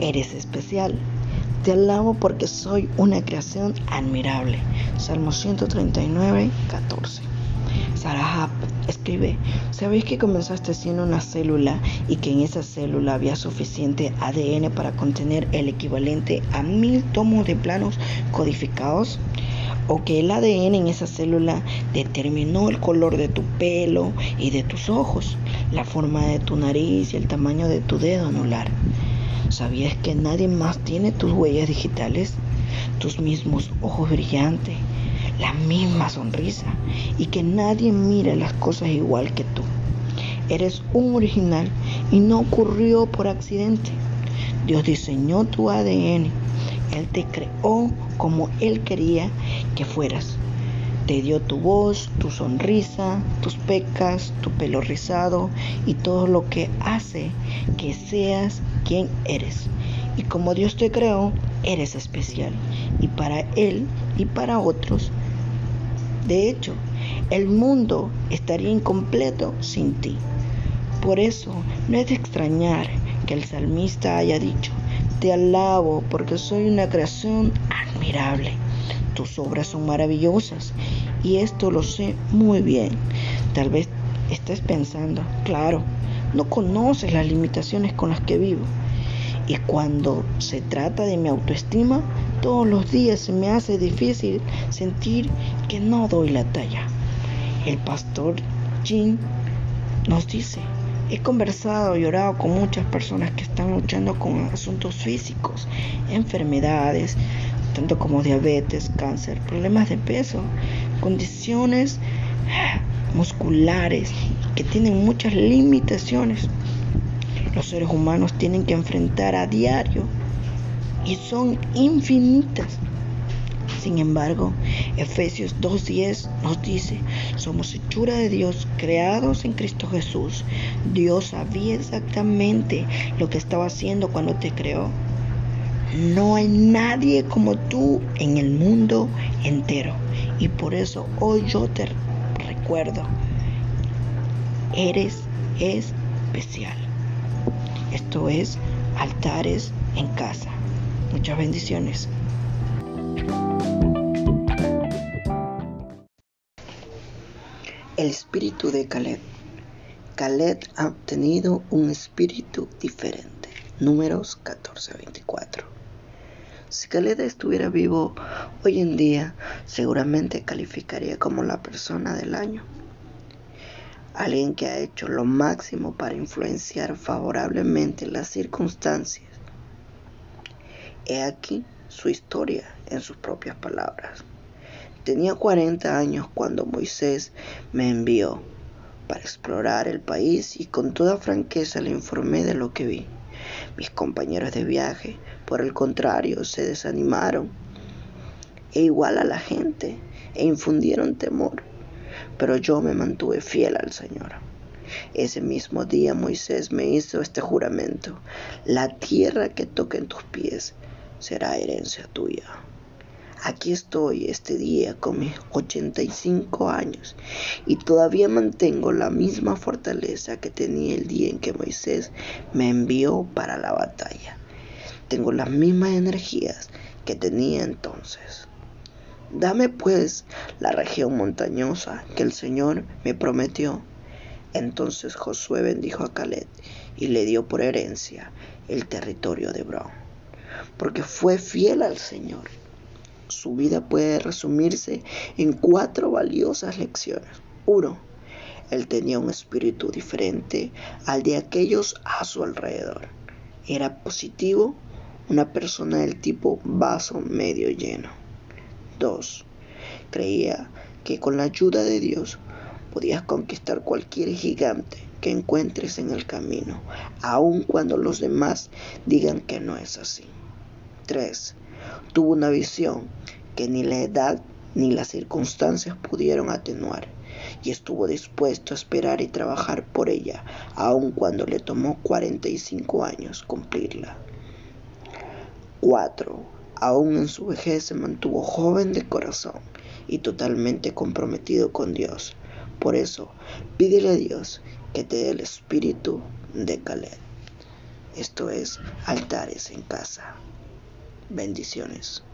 eres especial. Te alabo porque soy una creación admirable. Salmo 139, 14. Sarah escribe, ¿sabéis que comenzaste siendo una célula y que en esa célula había suficiente ADN para contener el equivalente a mil tomos de planos codificados? ¿O que el ADN en esa célula determinó el color de tu pelo y de tus ojos, la forma de tu nariz y el tamaño de tu dedo anular? ¿Sabías que nadie más tiene tus huellas digitales? Tus mismos ojos brillantes, la misma sonrisa y que nadie mira las cosas igual que tú. Eres un original y no ocurrió por accidente. Dios diseñó tu ADN. Él te creó como Él quería que fueras. Te dio tu voz, tu sonrisa, tus pecas, tu pelo rizado y todo lo que hace que seas quien eres. Y como Dios te creó, eres especial. Y para Él y para otros de hecho, el mundo estaría incompleto sin ti. Por eso no es de extrañar que el salmista haya dicho, te alabo porque soy una creación admirable. Tus obras son maravillosas y esto lo sé muy bien. Tal vez estés pensando, claro, no conoces las limitaciones con las que vivo. Y cuando se trata de mi autoestima, todos los días se me hace difícil sentir que no doy la talla. El pastor Jim nos dice, he conversado y orado con muchas personas que están luchando con asuntos físicos, enfermedades, tanto como diabetes, cáncer, problemas de peso, condiciones musculares que tienen muchas limitaciones los seres humanos tienen que enfrentar a diario y son infinitas. Sin embargo, Efesios 2.10 nos dice, somos hechura de Dios, creados en Cristo Jesús. Dios sabía exactamente lo que estaba haciendo cuando te creó. No hay nadie como tú en el mundo entero. Y por eso hoy yo te recuerdo, eres especial. Esto es altares en casa. Muchas bendiciones. El espíritu de Caleb. Caleb ha obtenido un espíritu diferente. Números 14:24. Si Caleb estuviera vivo hoy en día, seguramente calificaría como la persona del año alguien que ha hecho lo máximo para influenciar favorablemente las circunstancias. He aquí su historia en sus propias palabras. Tenía 40 años cuando Moisés me envió para explorar el país y con toda franqueza le informé de lo que vi. Mis compañeros de viaje, por el contrario, se desanimaron e igual a la gente e infundieron temor pero yo me mantuve fiel al Señor. Ese mismo día Moisés me hizo este juramento, la tierra que toque en tus pies será herencia tuya. Aquí estoy este día con mis 85 años y todavía mantengo la misma fortaleza que tenía el día en que Moisés me envió para la batalla. Tengo las mismas energías que tenía entonces. Dame pues la región montañosa que el Señor me prometió. Entonces Josué bendijo a Caleb y le dio por herencia el territorio de Hebrón, porque fue fiel al Señor. Su vida puede resumirse en cuatro valiosas lecciones. Uno, él tenía un espíritu diferente al de aquellos a su alrededor. Era positivo, una persona del tipo vaso medio lleno. 2. Creía que con la ayuda de Dios podías conquistar cualquier gigante que encuentres en el camino, aun cuando los demás digan que no es así. 3. Tuvo una visión que ni la edad ni las circunstancias pudieron atenuar y estuvo dispuesto a esperar y trabajar por ella, aun cuando le tomó 45 años cumplirla. 4 aún en su vejez se mantuvo joven de corazón y totalmente comprometido con Dios. Por eso, pídele a Dios que te dé el espíritu de Caleb. Esto es altares en casa. Bendiciones.